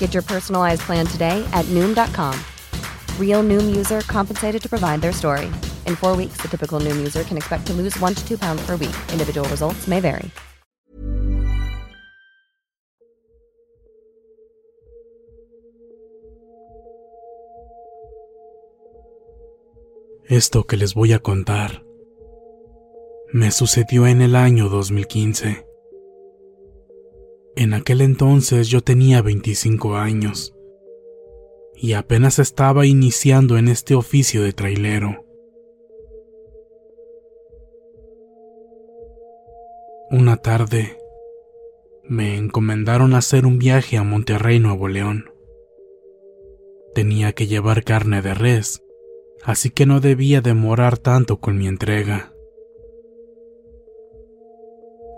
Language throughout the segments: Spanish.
Get your personalized plan today at Noom.com. Real Noom user compensated to provide their story. In four weeks, the typical Noom user can expect to lose one to two pounds per week. Individual results may vary. Esto que les voy a contar me sucedió en el año 2015. En aquel entonces yo tenía 25 años y apenas estaba iniciando en este oficio de trailero. Una tarde me encomendaron hacer un viaje a Monterrey, Nuevo León. Tenía que llevar carne de res, así que no debía demorar tanto con mi entrega.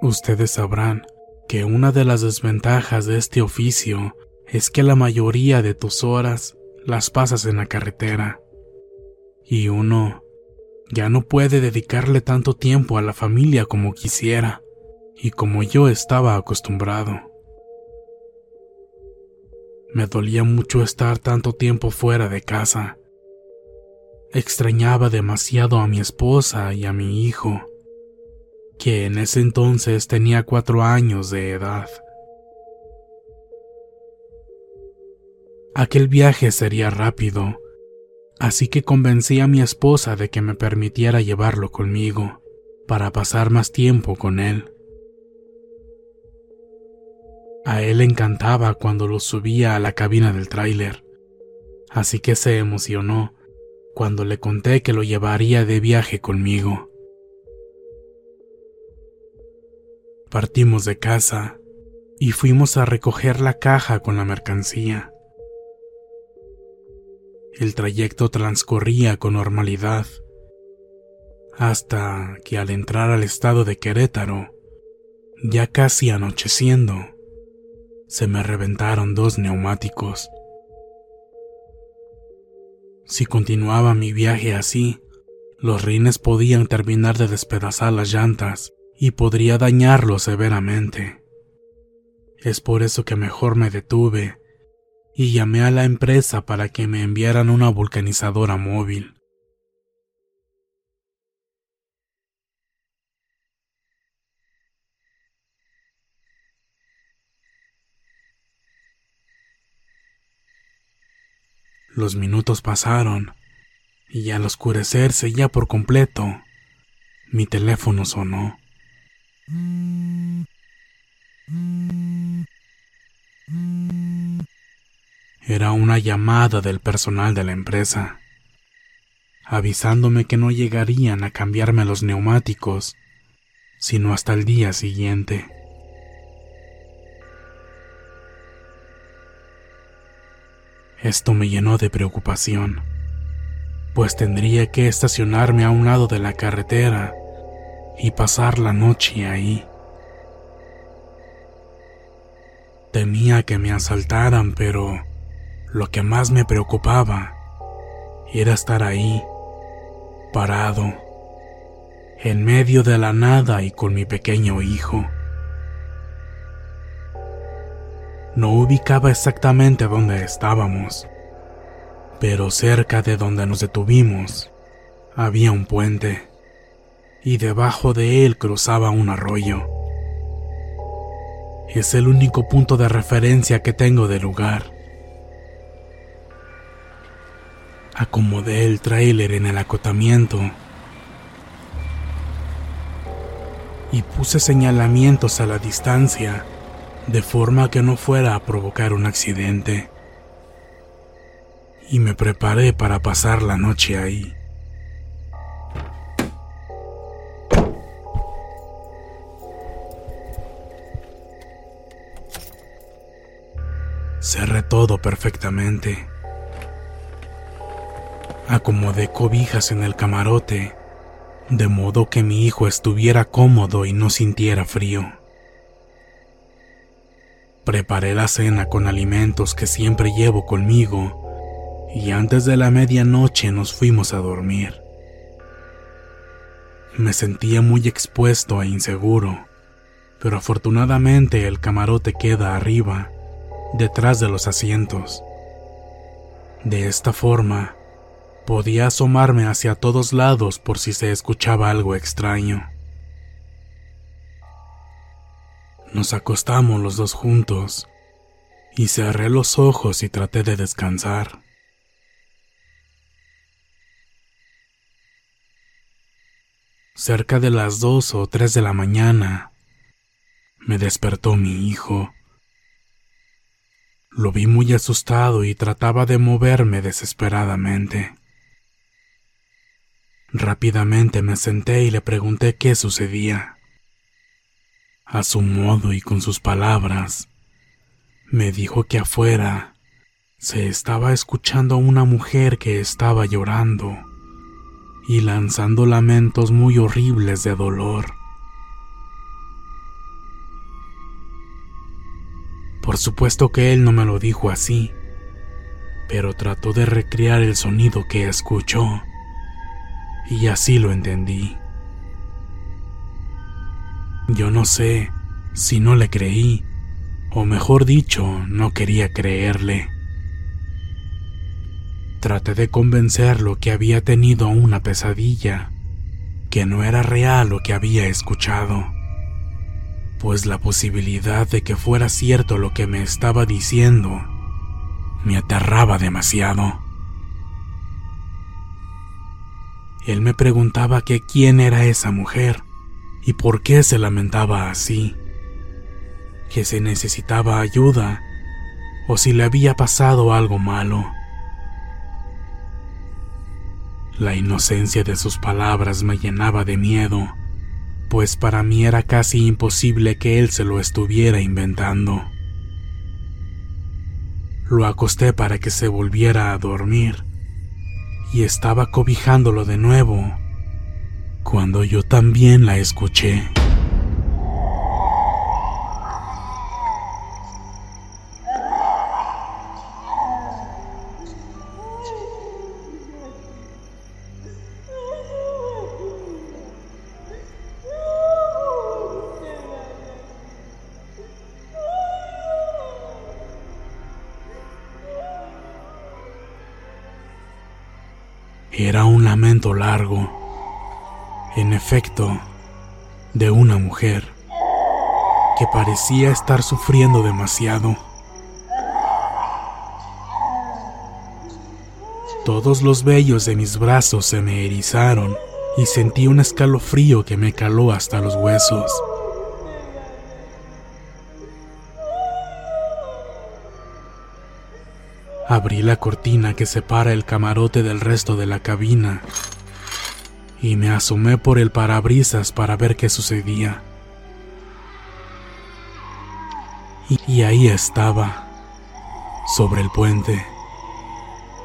Ustedes sabrán que una de las desventajas de este oficio es que la mayoría de tus horas las pasas en la carretera y uno ya no puede dedicarle tanto tiempo a la familia como quisiera y como yo estaba acostumbrado. Me dolía mucho estar tanto tiempo fuera de casa. Extrañaba demasiado a mi esposa y a mi hijo que en ese entonces tenía cuatro años de edad. Aquel viaje sería rápido, así que convencí a mi esposa de que me permitiera llevarlo conmigo para pasar más tiempo con él. A él le encantaba cuando lo subía a la cabina del tráiler, así que se emocionó cuando le conté que lo llevaría de viaje conmigo. Partimos de casa y fuimos a recoger la caja con la mercancía. El trayecto transcurría con normalidad, hasta que al entrar al estado de Querétaro, ya casi anocheciendo, se me reventaron dos neumáticos. Si continuaba mi viaje así, los rines podían terminar de despedazar las llantas y podría dañarlo severamente. Es por eso que mejor me detuve y llamé a la empresa para que me enviaran una vulcanizadora móvil. Los minutos pasaron y al oscurecerse ya por completo, mi teléfono sonó. Era una llamada del personal de la empresa, avisándome que no llegarían a cambiarme los neumáticos, sino hasta el día siguiente. Esto me llenó de preocupación, pues tendría que estacionarme a un lado de la carretera y pasar la noche ahí. Temía que me asaltaran, pero lo que más me preocupaba era estar ahí, parado, en medio de la nada y con mi pequeño hijo. No ubicaba exactamente dónde estábamos, pero cerca de donde nos detuvimos había un puente y debajo de él cruzaba un arroyo. Es el único punto de referencia que tengo del lugar. Acomodé el tráiler en el acotamiento y puse señalamientos a la distancia de forma que no fuera a provocar un accidente. Y me preparé para pasar la noche ahí. Cerré todo perfectamente. Acomodé cobijas en el camarote, de modo que mi hijo estuviera cómodo y no sintiera frío. Preparé la cena con alimentos que siempre llevo conmigo y antes de la medianoche nos fuimos a dormir. Me sentía muy expuesto e inseguro, pero afortunadamente el camarote queda arriba detrás de los asientos. De esta forma, podía asomarme hacia todos lados por si se escuchaba algo extraño. Nos acostamos los dos juntos y cerré los ojos y traté de descansar. Cerca de las dos o tres de la mañana, me despertó mi hijo lo vi muy asustado y trataba de moverme desesperadamente. Rápidamente me senté y le pregunté qué sucedía. A su modo y con sus palabras, me dijo que afuera se estaba escuchando a una mujer que estaba llorando y lanzando lamentos muy horribles de dolor. Por supuesto que él no me lo dijo así, pero trató de recrear el sonido que escuchó, y así lo entendí. Yo no sé si no le creí, o mejor dicho, no quería creerle. Traté de convencerlo que había tenido una pesadilla, que no era real lo que había escuchado pues la posibilidad de que fuera cierto lo que me estaba diciendo me aterraba demasiado. Él me preguntaba que quién era esa mujer y por qué se lamentaba así, que se necesitaba ayuda o si le había pasado algo malo. La inocencia de sus palabras me llenaba de miedo pues para mí era casi imposible que él se lo estuviera inventando. Lo acosté para que se volviera a dormir y estaba cobijándolo de nuevo cuando yo también la escuché. Era un lamento largo, en efecto, de una mujer que parecía estar sufriendo demasiado. Todos los vellos de mis brazos se me erizaron y sentí un escalofrío que me caló hasta los huesos. Abrí la cortina que separa el camarote del resto de la cabina y me asomé por el parabrisas para ver qué sucedía. Y, ahí estaba, sobre el puente,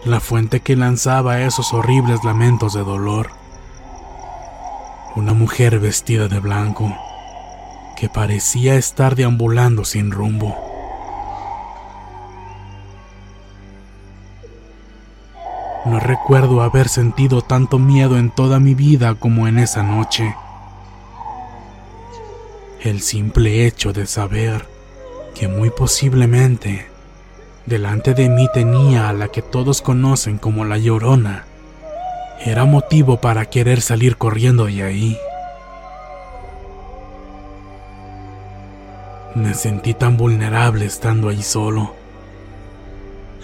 la fuente que lanzaba esos horribles lamentos de dolor. Una mujer vestida de blanco que parecía estar deambulando sin rumbo. Recuerdo haber sentido tanto miedo en toda mi vida como en esa noche. El simple hecho de saber que muy posiblemente delante de mí tenía a la que todos conocen como la llorona era motivo para querer salir corriendo de ahí. Me sentí tan vulnerable estando ahí solo.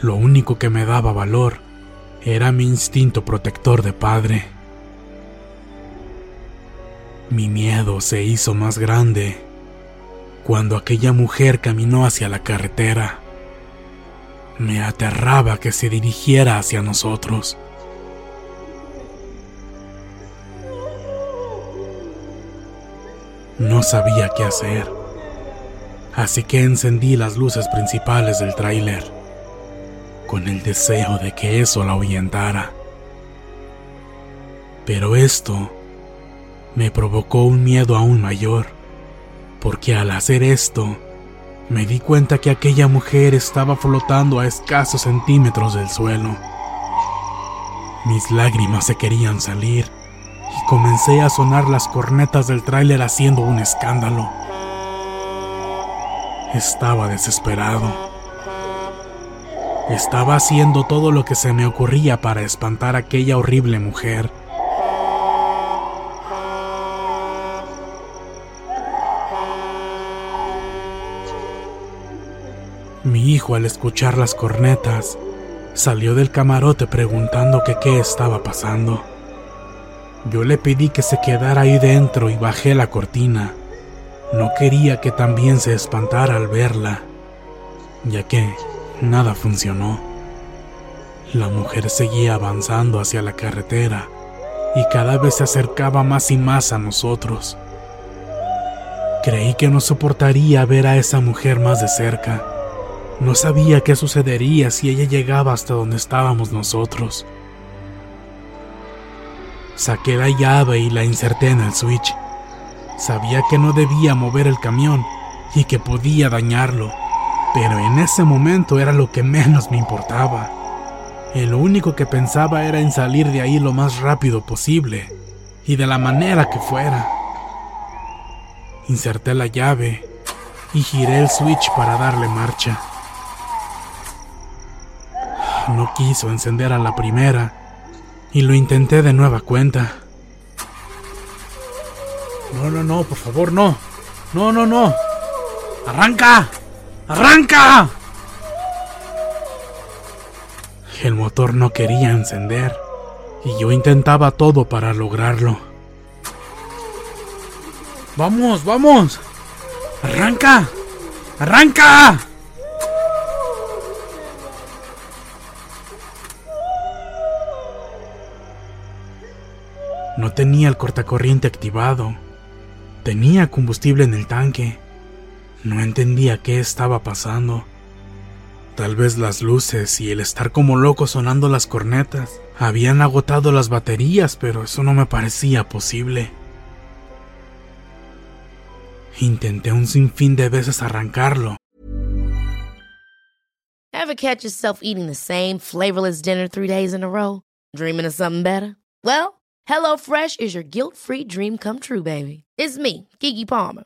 Lo único que me daba valor era mi instinto protector de padre. Mi miedo se hizo más grande cuando aquella mujer caminó hacia la carretera. Me aterraba que se dirigiera hacia nosotros. No sabía qué hacer, así que encendí las luces principales del tráiler, con el deseo de que eso la ahuyentara. Pero esto me provocó un miedo aún mayor, porque al hacer esto, me di cuenta que aquella mujer estaba flotando a escasos centímetros del suelo. Mis lágrimas se querían salir y comencé a sonar las cornetas del tráiler haciendo un escándalo. Estaba desesperado. Estaba haciendo todo lo que se me ocurría para espantar a aquella horrible mujer. Mi hijo al escuchar las cornetas salió del camarote preguntando qué estaba pasando. Yo le pedí que se quedara ahí dentro y bajé la cortina. No quería que también se espantara al verla, ya que nada funcionó. La mujer seguía avanzando hacia la carretera y cada vez se acercaba más y más a nosotros. Creí que no soportaría ver a esa mujer más de cerca. No sabía qué sucedería si ella llegaba hasta donde estábamos nosotros. Saqué la llave y la inserté en el switch. Sabía que no debía mover el camión y que podía dañarlo, pero en ese momento era lo que menos me importaba. Lo único que pensaba era en salir de ahí lo más rápido posible y de la manera que fuera. Inserté la llave y giré el switch para darle marcha. No quiso encender a la primera y lo intenté de nueva cuenta. No, no, no, por favor, no. No, no, no. ¡Arranca! ¡Arranca! El motor no quería encender y yo intentaba todo para lograrlo. ¡Vamos, vamos! ¡Arranca! ¡Arranca! No tenía el cortacorriente activado. Tenía combustible en el tanque. No entendía qué estaba pasando. Tal vez las luces y el estar como loco sonando las cornetas habían agotado las baterías, pero eso no me parecía posible. Intenté un sinfín de veces arrancarlo. Ever catch yourself eating the same flavorless dinner three days in a row? Dreaming of something better? Well, HelloFresh is your guilt-free dream come true, baby. It's me, Kiki Palmer.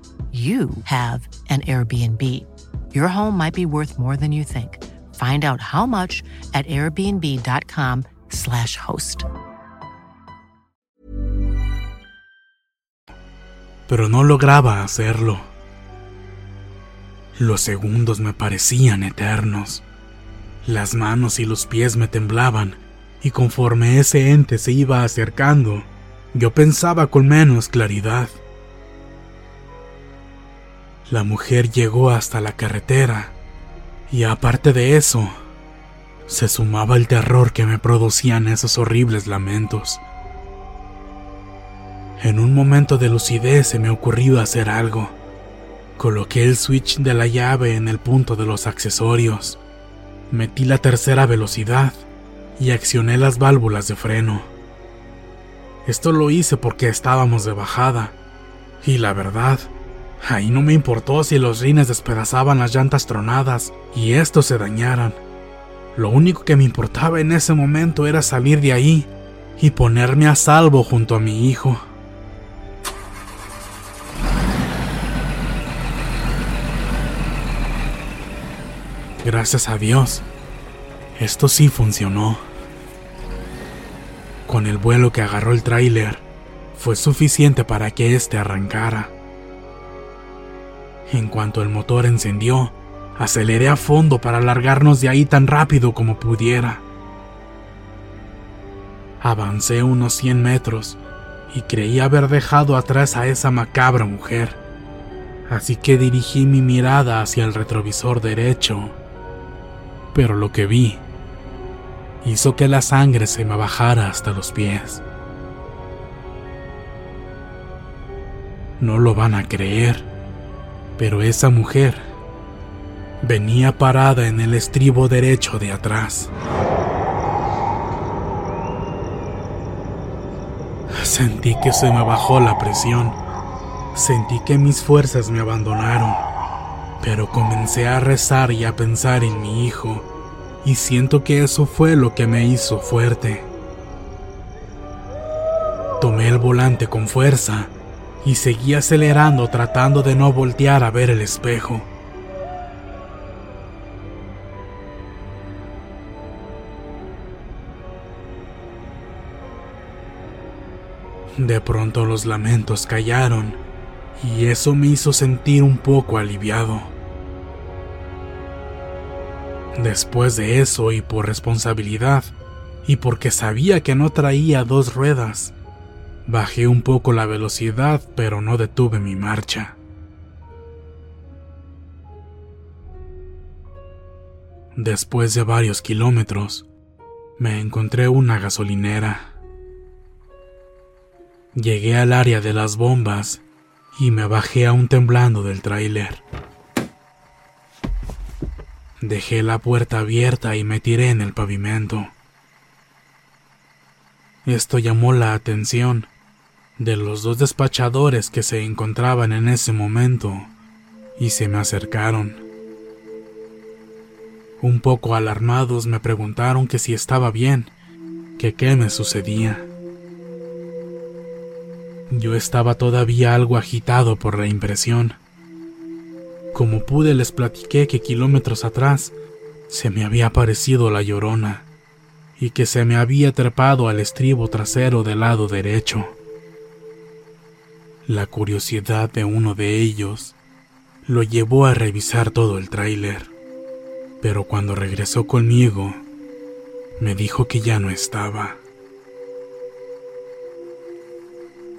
you have an Airbnb. Your home might be worth more than you think. Find out how much at airbnb.com/slash host. Pero no lograba hacerlo. Los segundos me parecían eternos. Las manos y los pies me temblaban, y conforme ese ente se iba acercando, yo pensaba con menos claridad. La mujer llegó hasta la carretera y aparte de eso, se sumaba el terror que me producían esos horribles lamentos. En un momento de lucidez se me ocurrió hacer algo. Coloqué el switch de la llave en el punto de los accesorios. Metí la tercera velocidad y accioné las válvulas de freno. Esto lo hice porque estábamos de bajada. Y la verdad, Ahí no me importó si los rines despedazaban las llantas tronadas y estos se dañaran. Lo único que me importaba en ese momento era salir de ahí y ponerme a salvo junto a mi hijo. Gracias a Dios, esto sí funcionó. Con el vuelo que agarró el tráiler, fue suficiente para que éste arrancara. En cuanto el motor encendió, aceleré a fondo para largarnos de ahí tan rápido como pudiera. Avancé unos 100 metros y creí haber dejado atrás a esa macabra mujer, así que dirigí mi mirada hacia el retrovisor derecho. Pero lo que vi hizo que la sangre se me bajara hasta los pies. No lo van a creer pero esa mujer venía parada en el estribo derecho de atrás. Sentí que se me bajó la presión. Sentí que mis fuerzas me abandonaron. Pero comencé a rezar y a pensar en mi hijo. Y siento que eso fue lo que me hizo fuerte. Tomé el volante con fuerza y seguí acelerando tratando de no voltear a ver el espejo. De pronto los lamentos callaron y eso me hizo sentir un poco aliviado. Después de eso y por responsabilidad, y porque sabía que no traía dos ruedas, Bajé un poco la velocidad, pero no detuve mi marcha. Después de varios kilómetros, me encontré una gasolinera. Llegué al área de las bombas y me bajé aún temblando del tráiler. Dejé la puerta abierta y me tiré en el pavimento. Esto llamó la atención de los dos despachadores que se encontraban en ese momento y se me acercaron. Un poco alarmados me preguntaron que si estaba bien, que qué me sucedía. Yo estaba todavía algo agitado por la impresión. Como pude les platiqué que kilómetros atrás se me había aparecido la llorona y que se me había trepado al estribo trasero del lado derecho. La curiosidad de uno de ellos lo llevó a revisar todo el tráiler, pero cuando regresó conmigo, me dijo que ya no estaba.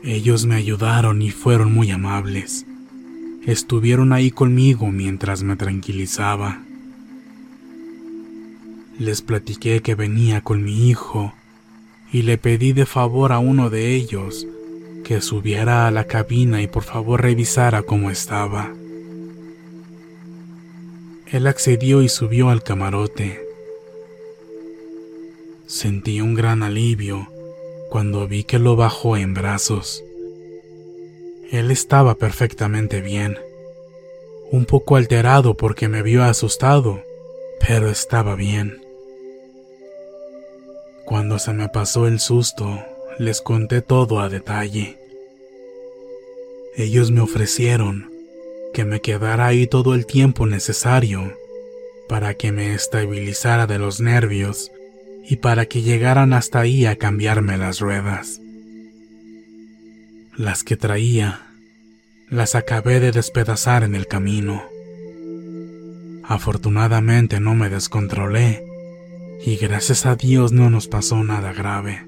Ellos me ayudaron y fueron muy amables. Estuvieron ahí conmigo mientras me tranquilizaba. Les platiqué que venía con mi hijo y le pedí de favor a uno de ellos que subiera a la cabina y por favor revisara cómo estaba. Él accedió y subió al camarote. Sentí un gran alivio cuando vi que lo bajó en brazos. Él estaba perfectamente bien, un poco alterado porque me vio asustado, pero estaba bien. Cuando se me pasó el susto, les conté todo a detalle. Ellos me ofrecieron que me quedara ahí todo el tiempo necesario para que me estabilizara de los nervios y para que llegaran hasta ahí a cambiarme las ruedas. Las que traía, las acabé de despedazar en el camino. Afortunadamente no me descontrolé y gracias a Dios no nos pasó nada grave.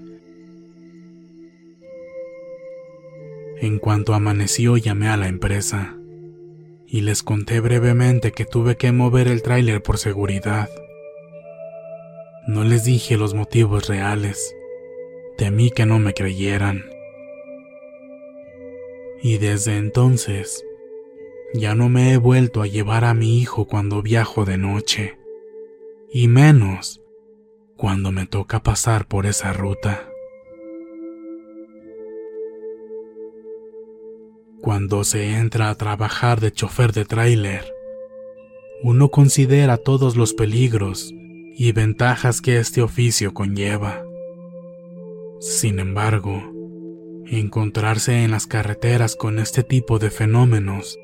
En cuanto amaneció llamé a la empresa y les conté brevemente que tuve que mover el tráiler por seguridad. No les dije los motivos reales, temí que no me creyeran. Y desde entonces ya no me he vuelto a llevar a mi hijo cuando viajo de noche, y menos cuando me toca pasar por esa ruta. Cuando se entra a trabajar de chofer de tráiler, uno considera todos los peligros y ventajas que este oficio conlleva. Sin embargo, encontrarse en las carreteras con este tipo de fenómenos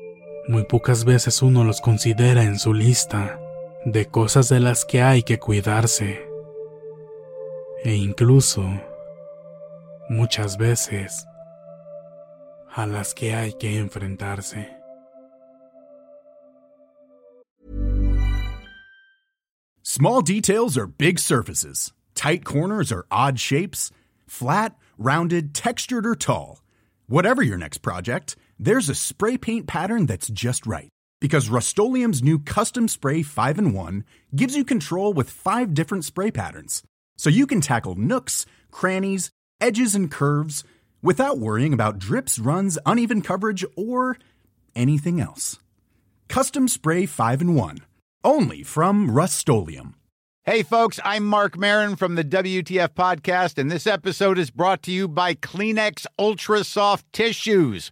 muy pocas veces uno los considera en su lista de cosas de las que hay que cuidarse. E incluso, muchas veces, a las que hay que enfrentarse. Small details are big surfaces. Tight corners are odd shapes. Flat, rounded, textured, or tall. Whatever your next project, there's a spray paint pattern that's just right. Because Rust new Custom Spray 5 in 1 gives you control with five different spray patterns. So you can tackle nooks, crannies, edges, and curves without worrying about drips, runs, uneven coverage, or anything else. Custom Spray 5 in 1. Only from Rust Hey, folks, I'm Mark Marin from the WTF Podcast, and this episode is brought to you by Kleenex Ultra Soft Tissues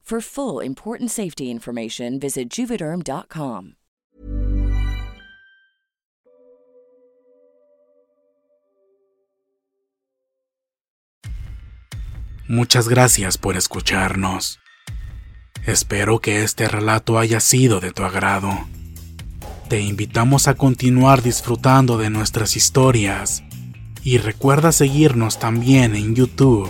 For full important safety information, visit juvederm.com. Muchas gracias por escucharnos. Espero que este relato haya sido de tu agrado. Te invitamos a continuar disfrutando de nuestras historias y recuerda seguirnos también en YouTube